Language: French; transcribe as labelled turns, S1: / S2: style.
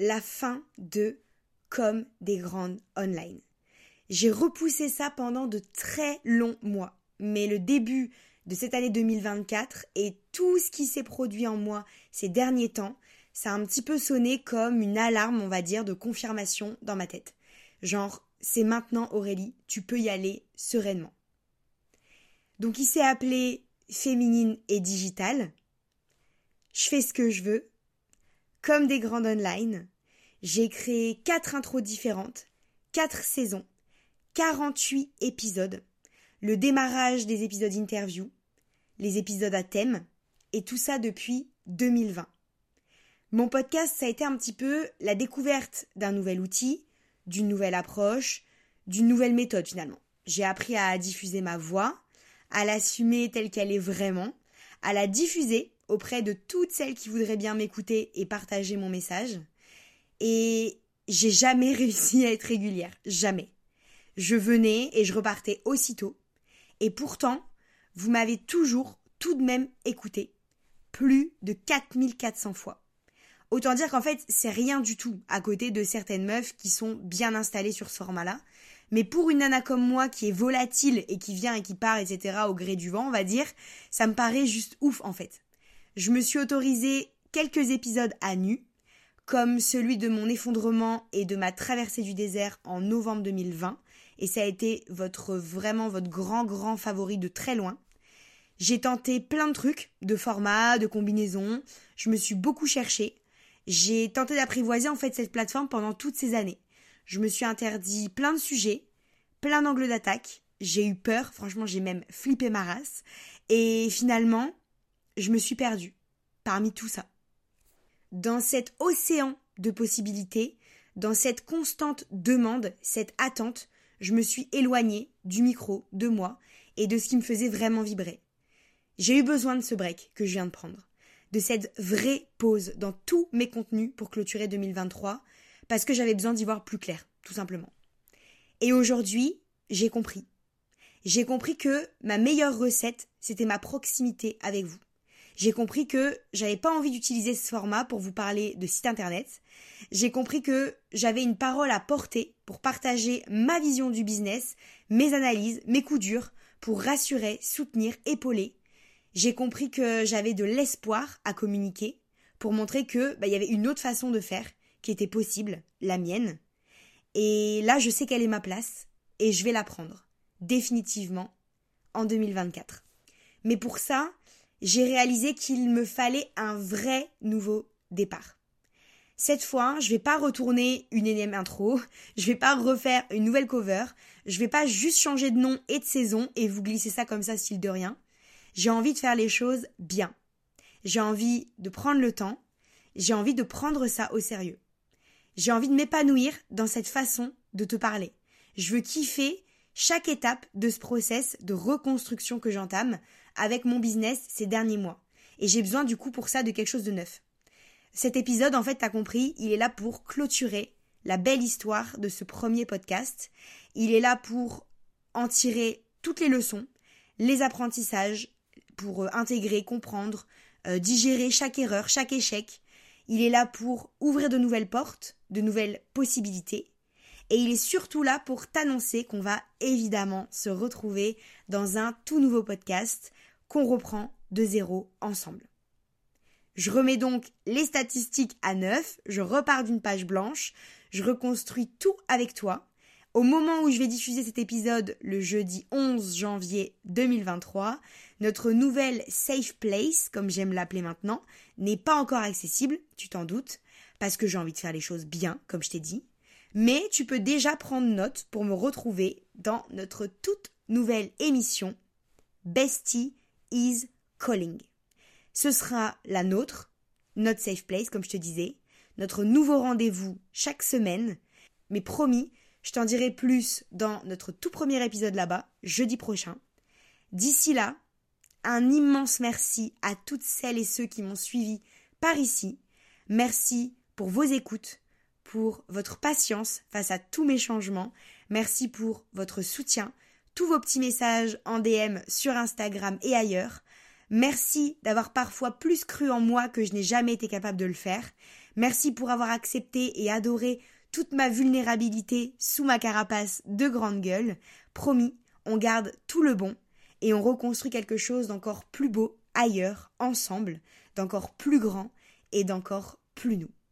S1: la fin de Comme des grandes online. J'ai repoussé ça pendant de très longs mois, mais le début de cette année 2024 et tout ce qui s'est produit en moi ces derniers temps, ça a un petit peu sonné comme une alarme, on va dire, de confirmation dans ma tête. Genre, c'est maintenant Aurélie, tu peux y aller sereinement. Donc il s'est appelé Féminine et Digital. Je fais ce que je veux. Comme des grandes online, j'ai créé quatre intros différentes, quatre saisons, 48 épisodes, le démarrage des épisodes interview, les épisodes à thème, et tout ça depuis 2020. Mon podcast, ça a été un petit peu la découverte d'un nouvel outil, d'une nouvelle approche, d'une nouvelle méthode finalement. J'ai appris à diffuser ma voix, à l'assumer telle qu'elle est vraiment, à la diffuser auprès de toutes celles qui voudraient bien m'écouter et partager mon message. Et j'ai jamais réussi à être régulière, jamais. Je venais et je repartais aussitôt. Et pourtant, vous m'avez toujours tout de même écouté. Plus de 4400 fois. Autant dire qu'en fait, c'est rien du tout à côté de certaines meufs qui sont bien installées sur ce format-là. Mais pour une nana comme moi qui est volatile et qui vient et qui part, etc. au gré du vent, on va dire, ça me paraît juste ouf en fait. Je me suis autorisé quelques épisodes à nu, comme celui de mon effondrement et de ma traversée du désert en novembre 2020, et ça a été votre vraiment votre grand grand favori de très loin. J'ai tenté plein de trucs, de formats, de combinaisons, je me suis beaucoup cherchée, j'ai tenté d'apprivoiser en fait cette plateforme pendant toutes ces années. Je me suis interdit plein de sujets, plein d'angles d'attaque. J'ai eu peur, franchement j'ai même flippé ma race. Et finalement, je me suis perdue parmi tout ça. Dans cet océan de possibilités, dans cette constante demande, cette attente, je me suis éloignée du micro, de moi, et de ce qui me faisait vraiment vibrer. J'ai eu besoin de ce break que je viens de prendre de cette vraie pause dans tous mes contenus pour clôturer 2023, parce que j'avais besoin d'y voir plus clair, tout simplement. Et aujourd'hui, j'ai compris. J'ai compris que ma meilleure recette, c'était ma proximité avec vous. J'ai compris que j'avais pas envie d'utiliser ce format pour vous parler de site internet. J'ai compris que j'avais une parole à porter pour partager ma vision du business, mes analyses, mes coups durs, pour rassurer, soutenir, épauler j'ai compris que j'avais de l'espoir à communiquer pour montrer que bah, y avait une autre façon de faire qui était possible, la mienne. Et là, je sais quelle est ma place et je vais la prendre définitivement en 2024. Mais pour ça, j'ai réalisé qu'il me fallait un vrai nouveau départ. Cette fois, je vais pas retourner une énième intro, je vais pas refaire une nouvelle cover, je vais pas juste changer de nom et de saison et vous glisser ça comme ça style de rien. J'ai envie de faire les choses bien. J'ai envie de prendre le temps. J'ai envie de prendre ça au sérieux. J'ai envie de m'épanouir dans cette façon de te parler. Je veux kiffer chaque étape de ce process de reconstruction que j'entame avec mon business ces derniers mois. Et j'ai besoin du coup pour ça de quelque chose de neuf. Cet épisode, en fait, t'as compris, il est là pour clôturer la belle histoire de ce premier podcast. Il est là pour en tirer toutes les leçons, les apprentissages, pour euh, intégrer, comprendre, euh, digérer chaque erreur, chaque échec. Il est là pour ouvrir de nouvelles portes, de nouvelles possibilités. Et il est surtout là pour t'annoncer qu'on va évidemment se retrouver dans un tout nouveau podcast qu'on reprend de zéro ensemble. Je remets donc les statistiques à neuf, je repars d'une page blanche, je reconstruis tout avec toi. Au moment où je vais diffuser cet épisode, le jeudi 11 janvier 2023, notre nouvelle safe place, comme j'aime l'appeler maintenant, n'est pas encore accessible, tu t'en doutes, parce que j'ai envie de faire les choses bien, comme je t'ai dit. Mais tu peux déjà prendre note pour me retrouver dans notre toute nouvelle émission Bestie is Calling. Ce sera la nôtre, notre safe place, comme je te disais, notre nouveau rendez-vous chaque semaine. Mais promis, je t'en dirai plus dans notre tout premier épisode là-bas, jeudi prochain. D'ici là, un immense merci à toutes celles et ceux qui m'ont suivi par ici. Merci pour vos écoutes, pour votre patience face à tous mes changements. Merci pour votre soutien, tous vos petits messages en DM sur Instagram et ailleurs. Merci d'avoir parfois plus cru en moi que je n'ai jamais été capable de le faire. Merci pour avoir accepté et adoré toute ma vulnérabilité sous ma carapace de grande gueule. Promis, on garde tout le bon et on reconstruit quelque chose d'encore plus beau ailleurs, ensemble, d'encore plus grand et d'encore plus nous.